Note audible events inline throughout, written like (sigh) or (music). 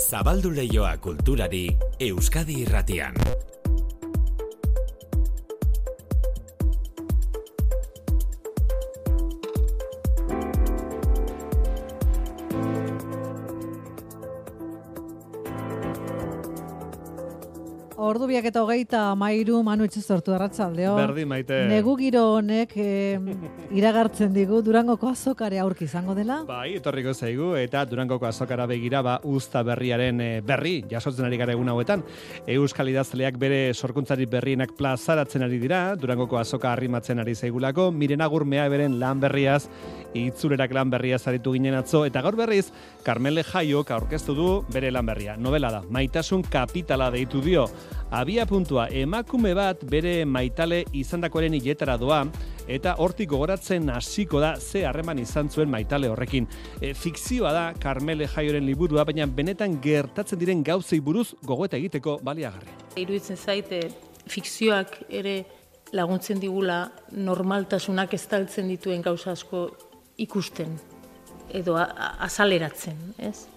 Zabaldu leioa kulturari Euskadi irratian. Ordu biak eta hogeita mairu manu sortu arratzaldeo. Berdi maite. Negu giro honek eh, (laughs) iragartzen digu Durangoko azokare aurki izango dela. Bai, etorriko zaigu eta Durangoko azokara begira ba usta berriaren eh, berri jasotzen ari gara egun hauetan. Euskal idazleak bere sorkuntzari berrienak plazaratzen ari dira, Durangoko azoka arrimatzen ari zaigulako, miren agurmea beren lan berriaz, itzulerak lan berriaz aritu ginen atzo, eta gaur berriz, Carmele Jaiok aurkeztu du bere lan berria. Novela da, maitasun kapitala deitu dio, abia puntua emakume bat bere maitale izandakoaren hiletara doa eta hortik gogoratzen hasiko da ze harreman izan zuen maitale horrekin. E, fikzioa da Carmele Jaioren liburua, baina benetan gertatzen diren gauzei buruz gogoeta egiteko baliagarri. Iruditzen zaite fikzioak ere laguntzen digula normaltasunak estaltzen dituen gauza asko ikusten edo azaleratzen, ez?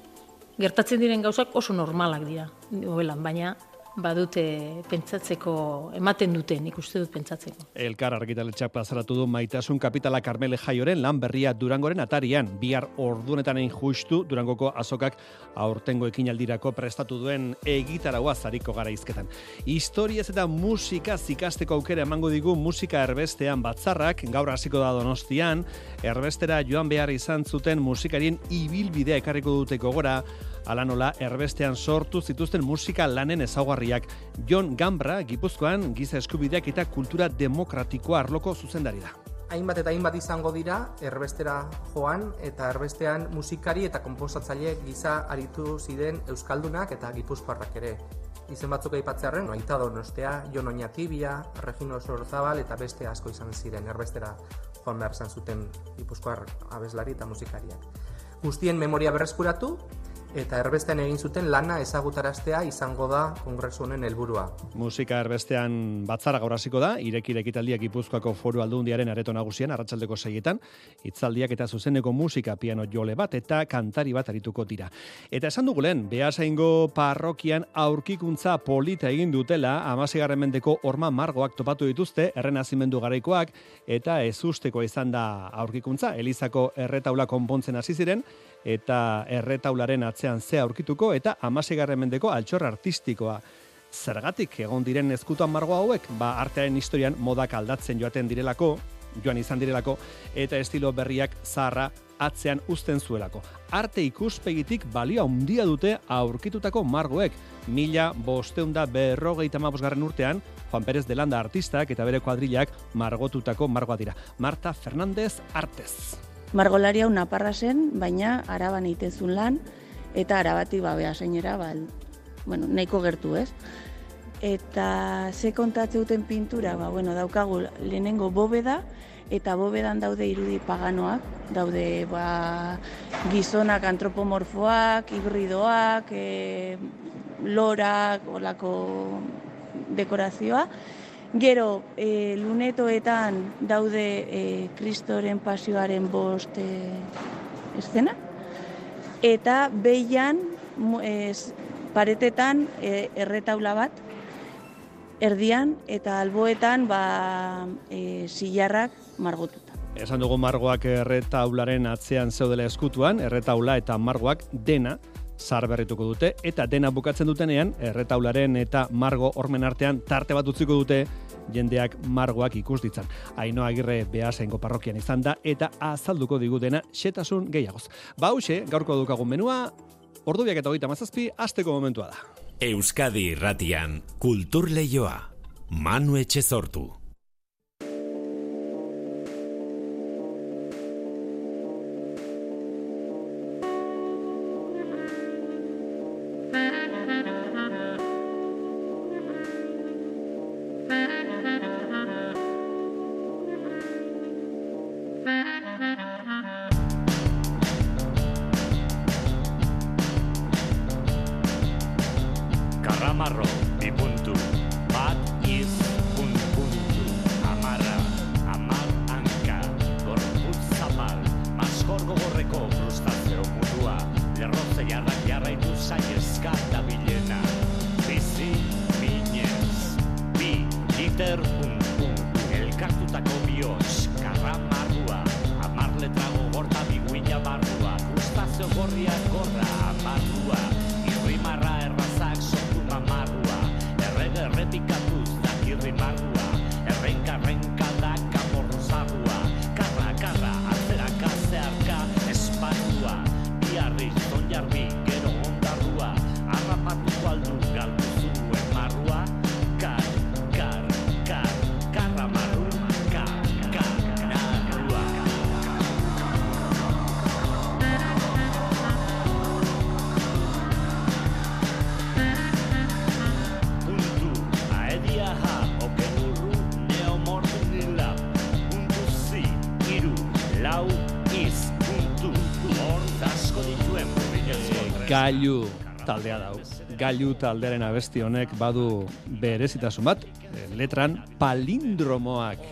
Gertatzen diren gauzak oso normalak dira, novelan, baina badute pentsatzeko ematen duten ikuste dut pentsatzeko. Elkar argitaletxak plazaratu du maitasun kapitala Carmele Jaioren lan berria Durangoren atarian bihar ordunetan egin justu Durangoko azokak aurtengo ekinaldirako prestatu duen egitaragoa zariko gara izketan. Historiaz eta musika zikasteko aukera emango digu musika erbestean batzarrak gaur hasiko da Donostian erbestera joan behar izan zuten musikarien ibilbidea ekarriko duteko gora ala nola erbestean sortu zituzten musika lanen ezaugarriak. Jon Gambra, Gipuzkoan, giza eskubideak eta kultura demokratikoa arloko zuzendari da. Hainbat eta hainbat izango dira, erbestera joan eta erbestean musikari eta komposatzaile giza aritu ziren Euskaldunak eta Gipuzkoarrak ere. Izen batzuk aipatzearen, Aita Donostea, Jon Oñatibia, Regino Sorzabal eta beste asko izan ziren erbestera joan behar zuten Gipuzkoar abeslari eta musikariak. Guztien memoria berreskuratu, eta erbestean egin zuten lana ezagutaraztea izango da kongresu honen helburua. Musika erbestean batzara gaur hasiko da, ireki ekitaldiak Gipuzkoako Foru Aldundiaren areto nagusian arratsaldeko seietan, hitzaldiak eta zuzeneko musika piano jole bat eta kantari bat arituko dira. Eta esan dugu lehen, Beasaingo parrokian aurkikuntza polita egin dutela, amasegarren mendeko orma margoak topatu dituzte, errenazimendu garaikoak, eta ezusteko izan da aurkikuntza, Elizako erretaula konpontzen hasi ziren, eta erretaularen atzean ze aurkituko eta amasegarren mendeko altxor artistikoa. Zergatik egon diren ezkutuan margo hauek, ba artearen historian modak aldatzen joaten direlako, joan izan direlako, eta estilo berriak zaharra atzean uzten zuelako. Arte ikuspegitik balio handia dute aurkitutako margoek. Mila bosteunda berrogeita mabosgarren urtean, Juan Pérez de Landa artistak eta bere kuadrilak margotutako margoa dira. Marta Fernández Artez. Margolari hau naparra zen, baina araban itezun lan, eta arabati ba, beha zeinera, ba, bueno, nahiko gertu ez. Eta ze kontatze duten pintura, ba, bueno, daukagu lehenengo bobeda, eta bobedan daude irudi paganoak, daude ba, gizonak antropomorfoak, hibridoak, e, lorak, olako dekorazioa, Gero, e, lunetoetan daude e, kristoren pasioaren bost e, eszena. Eta behian, ez, paretetan e, erretaula bat, erdian eta alboetan ba, e, zilarrak margotuta. Esan dugu margoak erretaularen atzean zeudela eskutuan, erretaula eta margoak dena zar berrituko dute, eta dena bukatzen dutenean, erretaularen eta margo ormen artean tarte bat utziko dute, jendeak margoak ikus ditzan. Aino agirre behasengo parrokian izan da, eta azalduko digu dena xetasun gehiagoz. Bauxe, gaurko dukagun menua, ordubiak eta hogeita mazazpi, azteko momentua da. Euskadi irratian, kultur lehioa, manu etxe sortu. frustrazio mutua. Lerrotze jarrak jarraitu zainezka da bilena. Bizi minez Bi liter un, un Elkartutako bioz Karra marrua Amar letrago gorta biguina barrua. Frustrazio gorriak gorra Amarrua Gailu taldea dau. Gailu taldearen abesti honek badu berezitasun bat, eh, letran palindromoak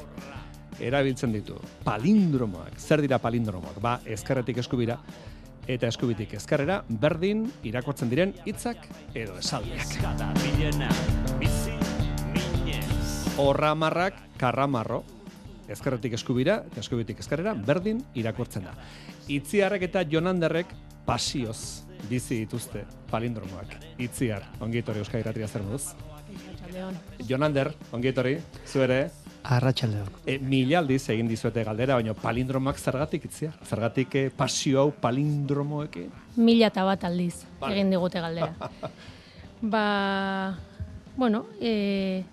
erabiltzen ditu. Palindromoak. Zer dira palindromoak? Ba, ezkerretik eskubira eta eskubitik ezkerrera berdin irakurtzen diren hitzak edo esaldiak. Horramarrak karramarro. Ezkerretik eskubira eta eskubitik ezkerrera berdin irakurtzen da. Itziarrek eta Jonanderrek pasioz bizi dituzte palindromoak. Itziar, ongi etorri Euskal Irratia zer moduz? Jonander, ongi etorri, zu ere, Arratxaldeon. e, mila aldiz egin dizuete galdera, baina palindromoak zergatik itziar? Zergatik eh, pasio hau palindromoekin? Mila eta bat aldiz Vale. egin digute galdera. (laughs) ba, bueno, e,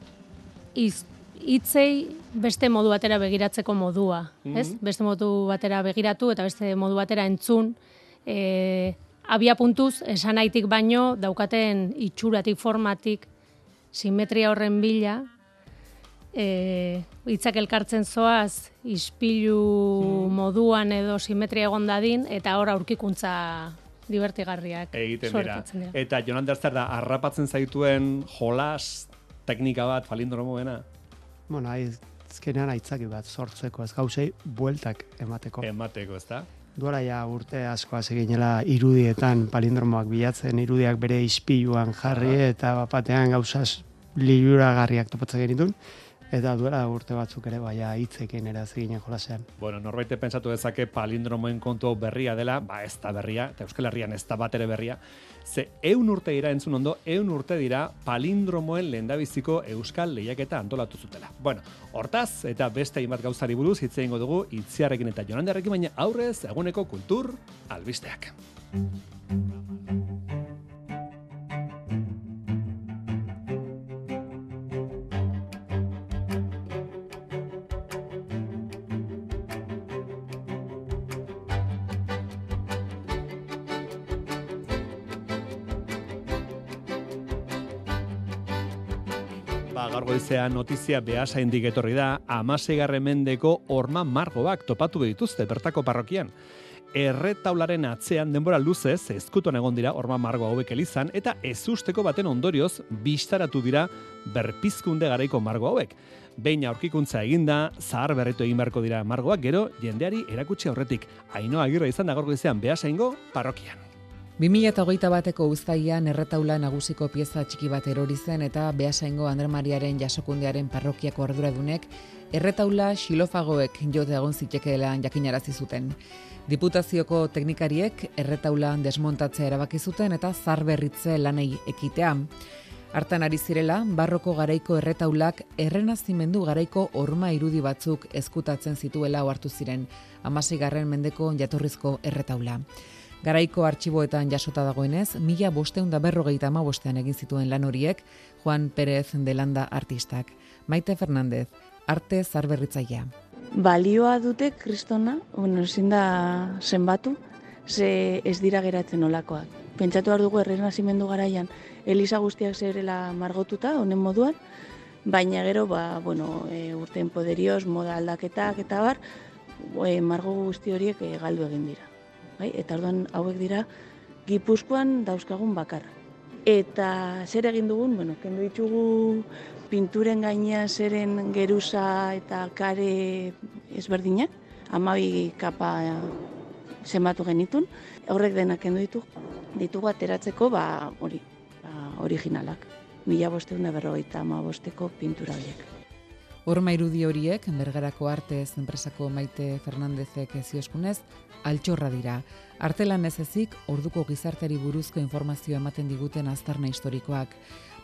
iz, hitzei beste modu batera begiratzeko modua, ez? Beste modu batera begiratu eta beste modu batera entzun, e, abia puntuz, esanaitik baino, daukaten itxuratik, formatik, simetria horren bila, e, hitzak elkartzen zoaz, ispilu moduan edo simetria egon dadin, eta hor aurkikuntza divertigarriak Egiten dira. dira. Eta Jonander zer da, harrapatzen zaituen jolas teknika bat palindromoena? Bueno, azkenean aitzaki bat sortzeko ez gauzei bueltak emateko. Emateko, ezta? Duela ja urte askoaz eginela irudietan palindromoak bilatzen, irudiak bere ispiluan jarri eta bapatean gauzaz liuragarriak topatzen genitun. Eta duela urte batzuk ere baia hitzekin ere eginen jolasean. Bueno, norbait pentsatu dezake palindromoen kontu hau berria dela, ba ez da berria, eta Euskal Herrian ez da bat ere berria. Ze eun urte dira entzun ondo, eun urte dira palindromoen lehendabiziko Euskal lehiaketa antolatu zutela. Bueno, hortaz, eta beste hainbat gauzari buruz hitz egingo dugu itziarrekin eta jonandarrekin, baina aurrez eguneko kultur albisteak. Ba, gaur goizean notizia behasaindik etorri da, amaseigarren mendeko orma margoak topatu dituzte bertako parrokian. Erretaularen atzean denbora luzez ezkutuan egon dira orma margo hauek elizan eta ezusteko baten ondorioz bistaratu dira berpizkunde garaiko margo hauek. Behin aurkikuntza eginda, zahar berritu egin beharko dira margoak, gero jendeari erakutsi aurretik. Ainoa agirra izan da gaur goizean behasaingo parrokian. 2008 bateko uztaian erretaula nagusiko pieza txiki bat erori zen eta Beasaingo Andre Mariaren jasokundearen parrokiako arduradunek erretaula xilofagoek jote egon zitekeela jakinarazi zuten. Diputazioko teknikariek erretaula desmontatzea erabaki zuten eta zarberritze lanei ekitea. Hartan ari zirela, barroko garaiko erretaulak errenazimendu garaiko orma irudi batzuk ezkutatzen zituela ohartu ziren, amasigarren mendeko jatorrizko erretaula. Garaiko artxiboetan jasota dagoenez, mila bosteun da berrogeita bostean egin zituen lan horiek, Juan Pérez de Landa artistak. Maite Fernandez, arte zarberritzailea. balioa dute kristona, bueno, ezin da zenbatu, ze ez dira geratzen olakoak. Pentsatu behar dugu errenazimendu garaian, Elisa guztiak zerela margotuta, honen moduan, baina gero, ba, bueno, e, urten poderioz, moda aldaketak eta bar, e, margo guzti horiek e, galdu egin dira. Bai? Eta orduan hauek dira Gipuzkoan dauzkagun bakarra. Eta zer egin dugun, bueno, kendu ditugu pinturen gainean zeren geruza eta kare ezberdinak, amabi kapa zenbatu genitun, horrek denak kendu ditu, ditugu ateratzeko, ba, hori, ba, originalak. Mila bosteun da berrogeita ama bosteko pintura horiek. Horma irudi horiek, bergarako artez enpresako Maite Fernandezek zioskunez, altxorra dira. Artelan ez ezik, orduko gizarteri buruzko informazio ematen diguten aztarna historikoak.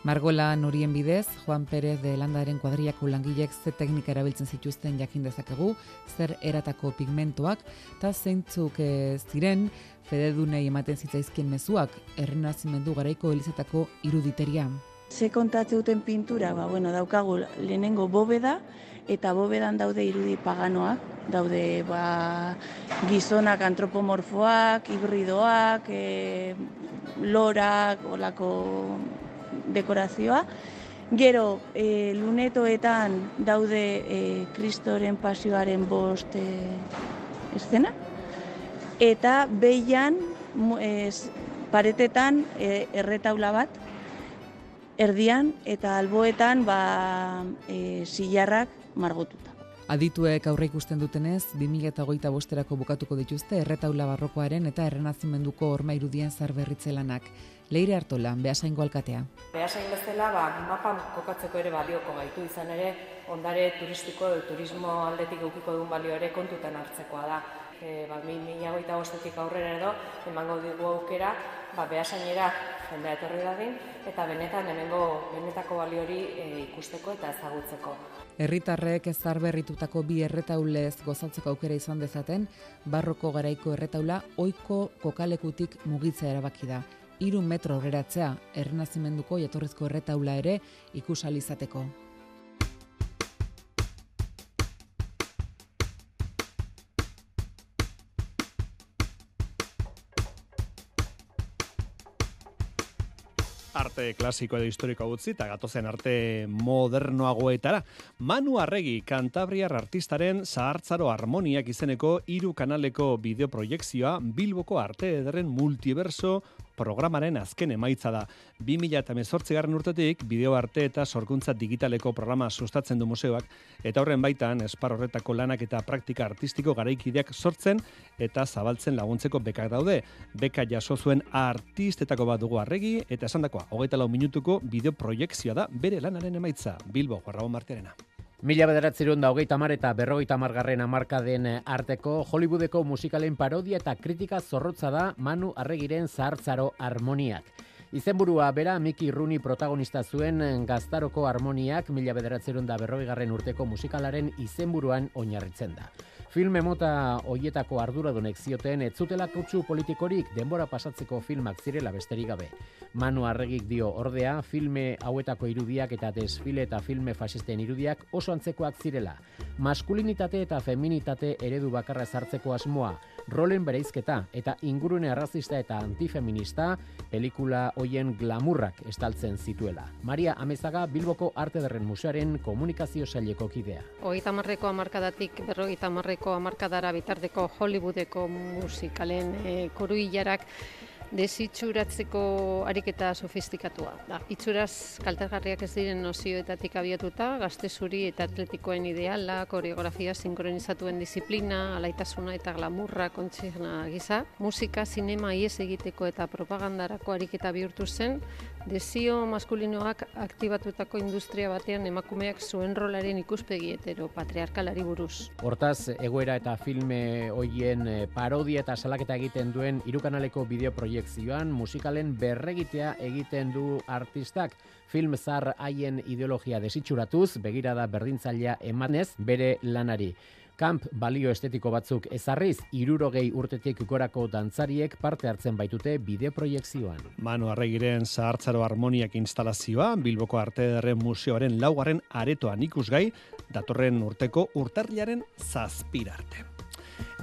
Margolan horien bidez, Juan Pérez de Landaren kuadriako langilek ze teknika erabiltzen zituzten jakin dezakegu, zer eratako pigmentoak, eta zeintzuk e, ziren, fededunei ematen zitzaizkien mezuak, errenazimendu garaiko elizetako iruditeria. Ze kontatze duten pintura, ba, bueno, daukagu lehenengo bobeda, eta bobedan daude irudi paganoak, daude ba, gizonak antropomorfoak, hibridoak, e, lorak, olako dekorazioa. Gero, e, lunetoetan daude e, kristoren pasioaren bost e, eszena, eta behian mu- ez, paretetan e, erretaula bat, erdian eta alboetan ba, e, silarrak margotuta. Adituek aurre ikusten dutenez, 2008 bosterako bukatuko dituzte erretaula barrokoaren eta errenazimenduko horma irudien zarberritze lanak. Leire Artola, behasaingo alkatea. Behasain bezala, ba, mapan kokatzeko ere balioko gaitu izan ere, ondare turistiko edo turismo aldetik eukiko duen balio ere kontutan hartzekoa da. E, ba, mi- mila hogeita bostetik aurrera edo, emango digu aukera, ba, behasainera jendea etorri dadin, eta benetan hemengo benetako balio hori e, ikusteko eta ezagutzeko. Herritarrek ezarberritutako bi erretaulez gozatzeko aukera izan dezaten, barroko garaiko erretaula ohiko kokalekutik mugitzea erabaki da. Hiru metro aurreratzea, errenazimenduko jatorrizko erretaula ere ikusal arte klasiko edo historiko utzi eta gatozen arte modernoagoetara. Manu Arregi, Kantabriar artistaren zahartzaro harmoniak izeneko hiru kanaleko bideoproiekzioa Bilboko arte ederren multiverso programaren azken emaitza da. 2018 garren urtetik bideo arte eta sorkuntza digitaleko programa sustatzen du museoak eta horren baitan espar horretako lanak eta praktika artistiko garaikideak sortzen eta zabaltzen laguntzeko bekak daude. Beka jaso zuen artistetako bat dugu arregi eta esandakoa, hogeita lau minutuko bideo proiekzioa da bere lanaren emaitza. Bilbo, Rabon Martiarena. Mila bederatzerun da hogeita mar eta berrogeita margarren amarkaden arteko Hollywoodeko musikalen parodia eta kritika zorrotza da Manu Arregiren zahartzaro harmoniak. Izenburua bera Miki Rooney protagonista zuen gaztaroko harmoniak mila bederatzerun da berrogeigarren urteko musikalaren izenburuan oinarritzen da. Filme mota hoietako arduradunek zioten ez zutela kutsu politikorik denbora pasatzeko filmak zirela besterik gabe. Manu Arregik dio ordea, filme hauetako irudiak eta desfile eta filme fasisten irudiak oso antzekoak zirela. Maskulinitate eta feminitate eredu bakarra sartzeko asmoa, rolen bereizketa eta ingurune arrazista eta antifeminista pelikula hoien glamurrak estaltzen zituela. Maria Amezaga Bilboko Arte Derren Museoaren komunikazio saileko kidea. Hogeita hamarreko hamarkadatik berrogeita hamarreko hamarkadara bitarteko Hollywoodeko musikalen e, koru hilarak desitxuratzeko ariketa sofistikatua. Da, itxuraz kaltegarriak ez diren nozioetatik abiatuta, gazte zuri eta atletikoen ideala, koreografia sinkronizatuen disiplina, alaitasuna eta glamurra kontsigna gisa, musika, sinema ies egiteko eta propagandarako ariketa bihurtu zen, desio maskulinoak aktibatutako industria batean emakumeak zuen rolaren ikuspegi hetero patriarkalari buruz. Hortaz, egoera eta filme hoien eh, parodia eta salaketa egiten duen irukanaleko bideoproiekzioan musikalen berregitea egiten du artistak. Film zar haien ideologia desitxuratuz, begirada berdintzailea emanez bere lanari. Kamp balio estetiko batzuk ezarriz, irurogei urtetik gorako dantzariek parte hartzen baitute bideoproiekzioan. Manu Arregiren zahartzaro harmoniak instalazioa, Bilboko Arte Museoaren laugarren aretoan ikusgai, datorren urteko urtarriaren zazpirarte.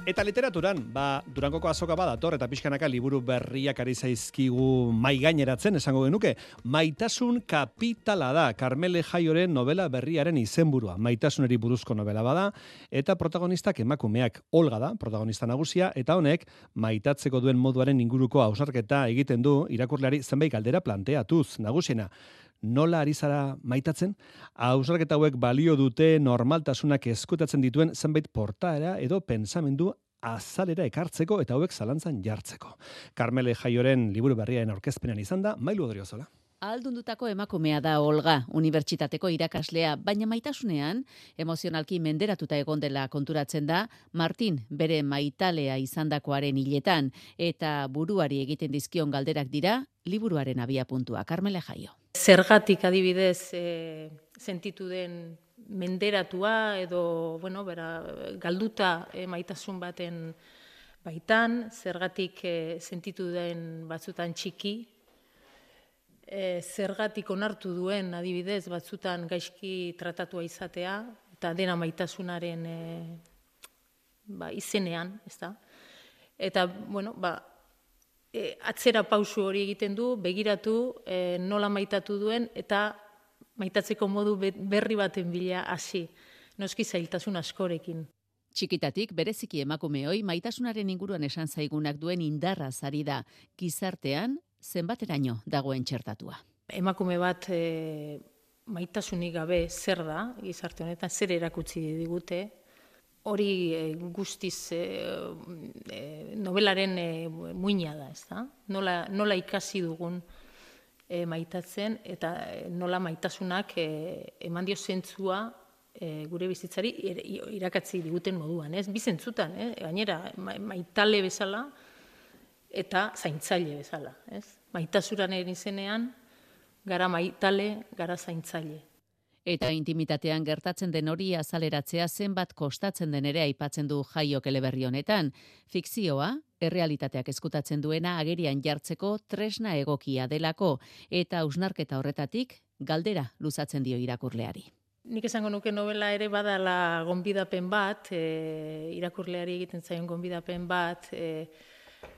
Eta literaturan, ba, Durangoko azoka badator eta pixkanaka liburu berriak ari zaizkigu mai gaineratzen esango genuke. Maitasun kapitala da, Carmele Jaioren novela berriaren izenburua. Maitasuneri buruzko novela bada, eta protagonistak emakumeak Olga da, protagonista nagusia, eta honek maitatzeko duen moduaren inguruko ausarketa egiten du irakurleari zenbait galdera planteatuz, nagusiena nola ari zara maitatzen? Hausarketa hauek balio dute normaltasunak eskutatzen dituen zenbait portaera edo pensamendu azalera ekartzeko eta hauek zalantzan jartzeko. Carmele Jaioren liburu berriaren aurkezpenean izan da, mailu odriozola. Ahaldundutako emakumea da Olga, unibertsitateko irakaslea, baina maitasunean, emozionalki menderatuta egon dela konturatzen da, Martin bere maitalea izandakoaren hiletan, eta buruari egiten dizkion galderak dira, liburuaren abia puntua. Carmele Jaio. Zergatik adibidez e, sentitu den menderatua edo, bueno, bera, galduta e, maitasun baten baitan, zergatik e, sentitu den batzutan txiki, e, zergatik onartu duen adibidez batzutan gaizki tratatua izatea eta dena maitasunaren e, ba, izenean, ez da? Eta, bueno, ba, e, atzera pausu hori egiten du, begiratu, e, nola maitatu duen, eta maitatzeko modu berri baten bila hasi, noski zailtasun askorekin. Txikitatik bereziki emakumeoi maitasunaren inguruan esan zaigunak duen indarra zari da, gizartean zenbateraino dagoen txertatua. Emakume bat e, maitasunik gabe zer da, gizarte honetan, zer erakutsi digute, hori e, guztiz e, e, novelaren e, muina da, ez da? Nola, nola ikasi dugun e, maitatzen, eta nola maitasunak e, eman dio zentzua e, gure bizitzari irakatzi diguten moduan, ez? Bizentzutan, eh? gainera, maitale bezala, eta zaintzaile bezala, ez? Maitasuran izenean gara maitale, gara zaintzaile. Eta intimitatean gertatzen den hori azaleratzea zenbat kostatzen den ere aipatzen du jaiok eleberri honetan. Fikzioa, errealitateak eskutatzen duena agerian jartzeko tresna egokia delako eta ausnarketa horretatik galdera luzatzen dio irakurleari. Nik esango nuke novela ere badala gonbidapen bat, e, irakurleari egiten zaion gonbidapen bat, e,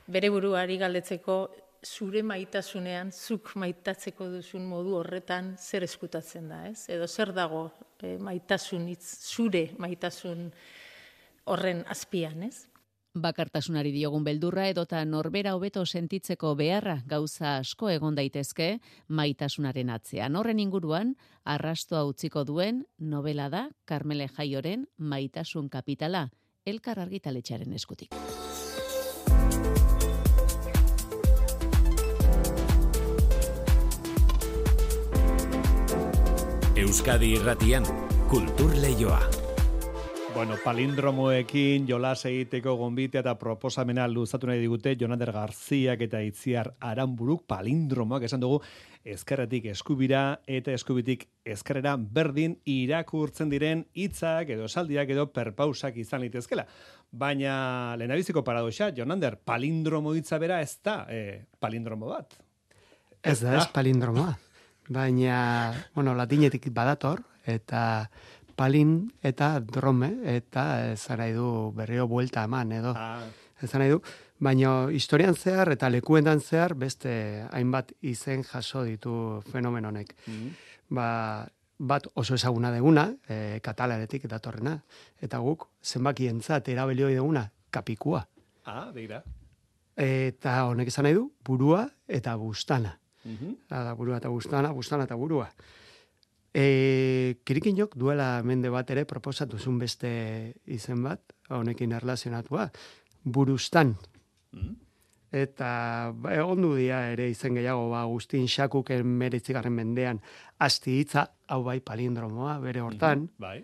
bere buruari galdetzeko zure maitasunean, zuk maitatzeko duzun modu horretan zer eskutatzen da, ez? Edo zer dago e, maitasun, itz, zure maitasun horren azpian, ez? Bakartasunari diogun beldurra edota norbera hobeto sentitzeko beharra gauza asko egon daitezke maitasunaren atzean. Horren inguruan, arrastoa utziko duen novela da Carmele Jaioren maitasun kapitala, elkar argitaletxaren eskutik. Euskadi irratian, kultur leioa. Bueno, palindromoekin jolas egiteko gonbitea eta proposamena luzatu nahi digute Jonander Garziak eta Itziar Aranburuk palindromoak esan dugu ezkerretik eskubira eta eskubitik ezkerrera berdin irakurtzen diren hitzak edo esaldiak edo perpausak izan litezkela. Baina lehenabiziko paradoxa, Jonander, palindromo hitza bera ez da eh, palindromo bat. Ez da, ez palindromoa baina, bueno, latinetik badator, eta palin eta drome, eta ezan nahi du berrio buelta eman, edo. Ah. Ezan nahi du, baina historian zehar eta lekuendan zehar beste hainbat izen jaso ditu fenomenonek. Mm Ba, bat oso ezaguna deguna, e, katalaretik datorrena, eta guk zenbaki entzat erabelioi deguna, kapikua. Ah, deira. Eta honek esan nahi du, burua eta bustana. -hmm. da, burua eta bustana, bustana eta burua. E, kirikinok duela mende bat ere proposatu zuen beste izen bat, honekin erlazionatua, burustan. Mm Eta ba, egon du dia ere izen gehiago, ba, Agustin Xakuken meretzigarren mendean, asti hitza, hau bai palindromoa, bere hortan. Mm bai.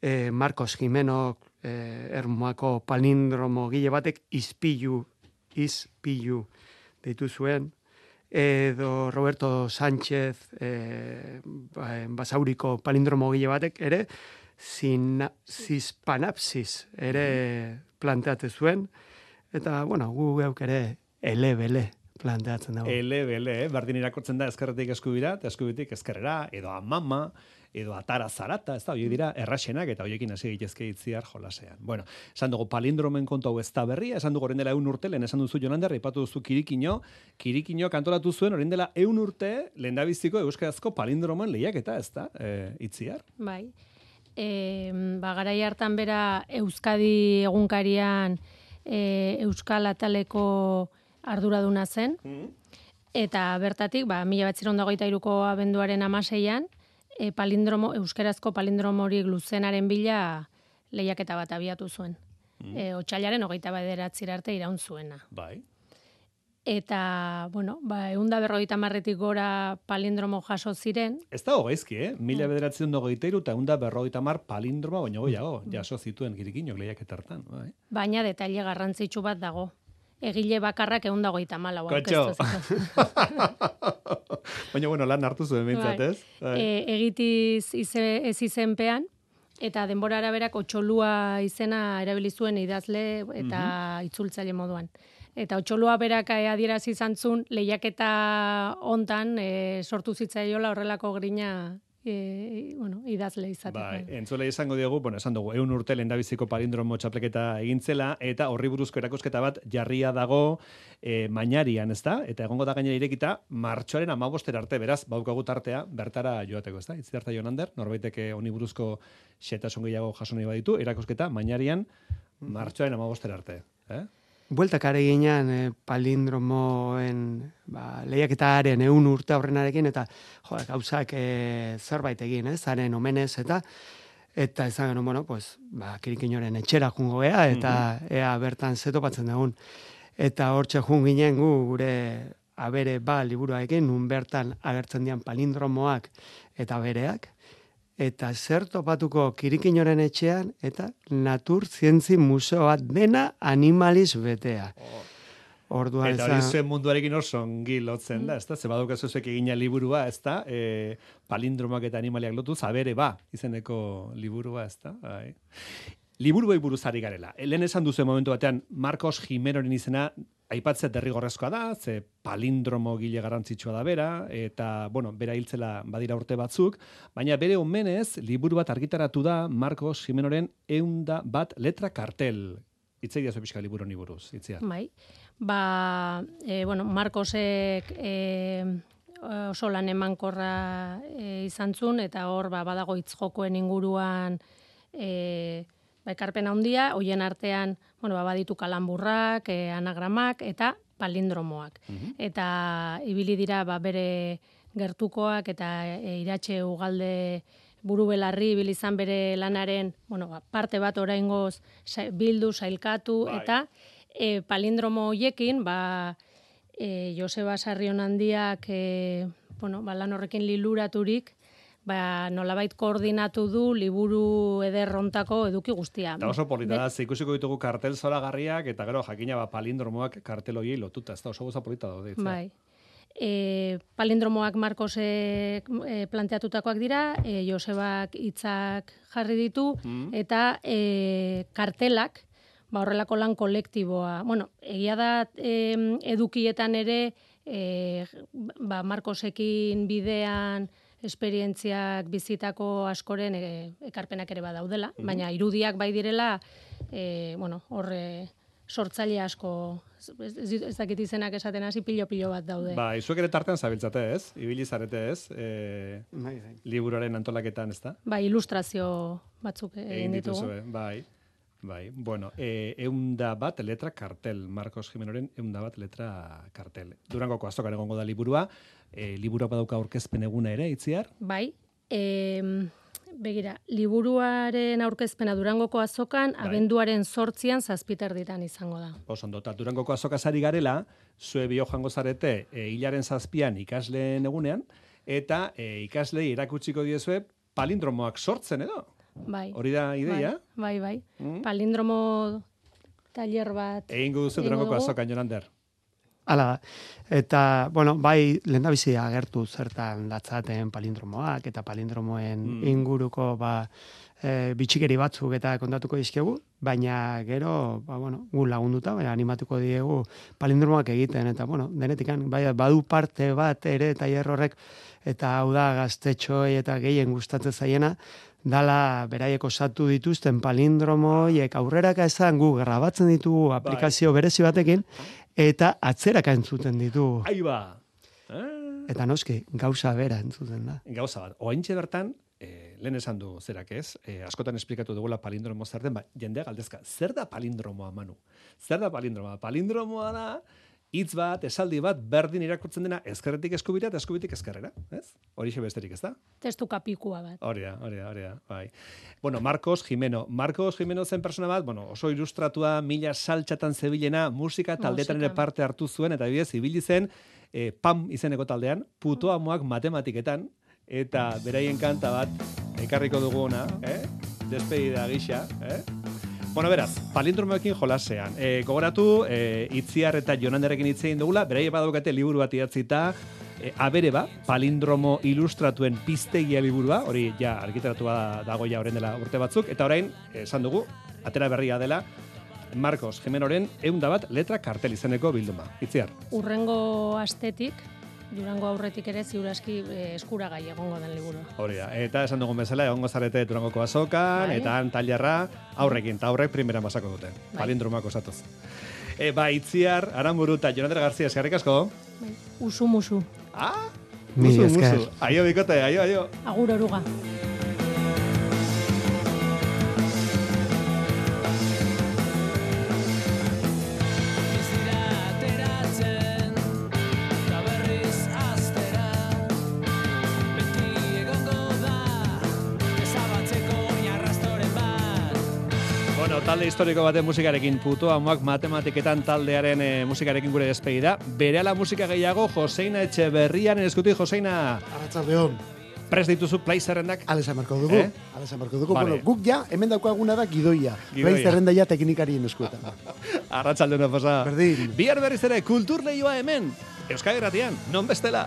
E, Marcos Jimeno, e, ermoako palindromo gile batek, izpilu, izpilu, deitu zuen, edo Roberto Sánchez e, basauriko palindromo gile batek ere sin, zispanapsis ere planteate zuen eta bueno, gu geuk ere elebele planteatzen dago. Elebele, eh? bardin irakortzen da eskerretik eskubira, eta eskubitik eskerrera, edo amama, edo atara zarata, ez da, hori dira, errasenak, eta horiekin hasi egitezke itziar jolasean. Bueno, esan dugu palindromen kontu hau ez da berria, esan dugu dela eun urte, lehen esan duzu jonander, ipatu duzu kirikino, kirikino kantolatu zuen, orain dela eun urte, lehen da biziko euskarazko palindromen lehiak eta ez da, e, itziar? Bai. E, ba, garai hartan bera Euskadi egunkarian e, Euskal Ataleko arduraduna zen, mm. eta bertatik, ba, mila bat ziron iruko abenduaren amaseian, e, palindromo, euskerazko palindromo hori luzenaren bila lehiaketa bat abiatu zuen. Mm. E, otxailaren hogeita bederatzi arte iraun zuena. Bai. eta, bueno, ba, eunda berrogeita marretik gora palindromo jaso ziren, Ez da hogeizki, eh? Mila bederatzen dugu giteiru eta eunda berrogeita mar palindroma, baina goiago, jaso zituen girikinok lehiaketartan. Bai. baina detaile garrantzitsu bat dago. Egile bakarrak eunda goita malau. Kotxo. baina, bueno, lan hartu zuen bintzat, Bai. ez? Bai. E, egitiz ize, ez izenpean, eta denbora araberak otxolua izena erabili zuen idazle eta itzultzaile moduan. Eta otxolua berak adierazi izan zuen lehiaketa hontan e, sortu zitzaiola horrelako grina e, bueno, idazle izateko. Bai, entzule izango diogu, bueno, esan dugu, eun urte lehendabiziko palindromo txapleketa egintzela, eta horri buruzko erakusketa bat jarria dago e, mainarian, ez da? Eta egongo da gainera irekita, martxoaren amabostera arte, beraz, baukagu tartea, bertara joateko, ez da? Itzi harta jonander, norbaitek honi buruzko xetasun gehiago jaso nahi baditu, erakusketa mainarian, martxoaren amabostera arte. Eh? Bueltak are ginean e, palindromoen ba, lehiaketaren eun urte aurrenarekin, eta jo, gauzak e, zerbait egin, ez, haren omenez, eta eta ezan genuen, bueno, pues, ba, kirikinoren etxera jungo gea, eta ea bertan zetopatzen dugun. Eta hortxe jun ginen gu, gure abere ba liburuarekin, nun bertan agertzen dian palindromoak eta bereak, eta zer topatuko kirikinoren etxean, eta natur zientzi museo bat dena animaliz betea. Orduan Eta hori zuen munduarekin oso ongi lotzen da, ez da? Ze badukazu zuek egina liburua, ez da? E, palindromak eta animaliak lotu, zabere ba, izeneko liburua, ez da? Bai. Liburuei buruz ari garela. Lehen esan duzu momentu batean, Marcos Jimeroren izena aipatzea derrigorrezkoa da, ze palindromo gile garrantzitsua da bera, eta, bueno, bera hiltzela badira urte batzuk, baina bere omenez, liburu bat argitaratu da Marcos Jimenoren eunda bat letra kartel. Itzei diazu pixka liburu honi buruz, itzia. Bai. Ba, e, bueno, Marcosek e, oso lan emankorra e, izan zuen, eta hor ba, badago hitz jokoen inguruan e, ba, ekarpen handia, hoien artean, bueno, ba, baditu kalamburrak, e, anagramak, eta palindromoak. Eta ibili dira ba, bere gertukoak eta e, iratxe ugalde buru belarri ibili izan bere lanaren, bueno, ba, parte bat oraingoz sa, bildu, sailkatu, Bai. eta e, palindromo hoiekin, ba, e, Joseba Sarrion handiak, e, bueno, ba, lan horrekin liluraturik, ba, nolabait koordinatu du liburu ederrontako eduki guztia. Eta oso polita da, ikusiko ditugu kartel zoragarriak, eta gero jakina ba, palindromoak kartel hoiei lotuta, ez da oso goza polita daude. itzea. Bai. E, palindromoak Marcosek e, planteatutakoak dira, e, Josebak hitzak jarri ditu, Mm. eta e, kartelak, ba, horrelako lan kolektiboa. Bueno, egia da em, edukietan ere, e, ba, Marcosekin bidean, esperientziak bizitako askoren e, ekarpenak ere badaudela, Mhm. baina irudiak bai direla, e, bueno, horre sortzaile asko, ez, ez, ez dakit izenak esaten hasi pilo-pilo bat daude. Ba, izuek ere tartean zabiltzate, ez? Ibili zarete, ez? E, bai, bai. liburuaren antolaketan, ez da? Ba, ilustrazio batzuk egin ditugu. dituzue, bai. Bai, bueno, e, eunda bat letra kartel, Marcos Jimenoren eunda bat letra kartel. Durangoko azokan egongo da liburua, e, liburua badauka aurkezpen eguna ere, itziar? Bai, em, begira, liburuaren aurkezpena Durangoko azokan, Bai. abenduaren sortzian zazpiterditan izango da. Oso ondo, eta Durangoko azokazari garela, zue bio joango zarete e, hilaren zazpian ikasleen egunean, eta e, ikaslei erakutsiko diezue palindromoak sortzen edo. Bai. Hori da ideia? Bai, bai. Mm. Palindromo taller bat. Egingo duzu Durangoko azokan, Jonander. Hala. Eta, bueno, bai, lehendabizi agertu zertan datzaten palindromoak eta palindromoen Mm. inguruko, ba, e, bitxikeri batzuk eta kontatuko dizkegu, baina gero, ba, bueno, gu lagunduta, baina animatuko diegu palindromoak egiten, eta, bueno, denetikan, bai, badu parte bat ere tailer horrek, eta hau da gaztetxoi eta gehien gustatzen zaiena, dala beraiek osatu dituzten palindromoiek aurreraka esan gu grabatzen ditugu aplikazio berezi batekin, eta atzeraka entzuten ditu. Ai ba! Eta noski, gauza bera entzuten da. Gauza bat, oaintxe bertan, e, lehen esan du zerak ez, e, askotan esplikatu dugula palindromo zer den, ba, jendea galdezka, zer da palindromoa, Manu? Zer da palindromoa? Palindromoa da, hitz bat, esaldi bat, berdin irakurtzen dena ezkerretik eskubira eta eskubitik ezkerrera, ez? Horixe besterik, ez da? Testu kapikua bat. Hori da, hori da, hori da, bai. Bueno, Marcos Jimeno. Marcos Jimeno zen persona bat, bueno, oso ilustratua, mila saltxatan zebilena, musika taldetan ere parte hartu zuen, eta bidez, ibili zen, eh, PAM izeneko taldean, puto amoak matematiketan, eta beraien kanta bat ekarriko duguna, eh? Despedida gisa, eh? Bueno, beraz, palindromoekin jolasean. E, gogoratu, e, itziar eta jonanderekin hitz egin dugula, berai badaukate liburu bat idatzita, e, abere ba, palindromo ilustratuen piztegia liburua, hori ja argitaratua dago ja orain dela urte batzuk, eta orain, esan dugu, atera berria dela, Marcos Jimenoren eunda bat letra kartel izeneko bilduma. Itziar. Urrengo astetik, Durango aurretik ere ziuraski eh, eskuragai egongo den liburu. Hori da, eta esan dugun bezala, egongo zarete Durangoko azokan, Bai. eta han tailerra aurrekin, eta aurrek primera masako dute. Bai. Palindromak osatuz. E, ba, Itziar, Aramburu eta Jonander Garzia, eskerrik asko. Usu musu. Ah, musu, musu. Aio, bikote, aio, aio. Agur oruga. Talde historiko baten musikarekin puto amoak matematiketan taldearen e, musikarekin gure despedida. Berehala musika gehiago, Joseina Etxeberrian eskuti, Joseina. Arratsaldeon. Prest dituzu play zerrendak? Ale marko dugu. Eh? Ale marko dugu. Vale. Bueno, guk ja, hemen daukaguna da gidoia. Gidoia. Play zerrenda ja teknikarien eskuetan. (laughs) Arratsalde ona pasa. Berdin. Bihar berriz ere kultur lehioa hemen. Euskal Gratian, non bestela.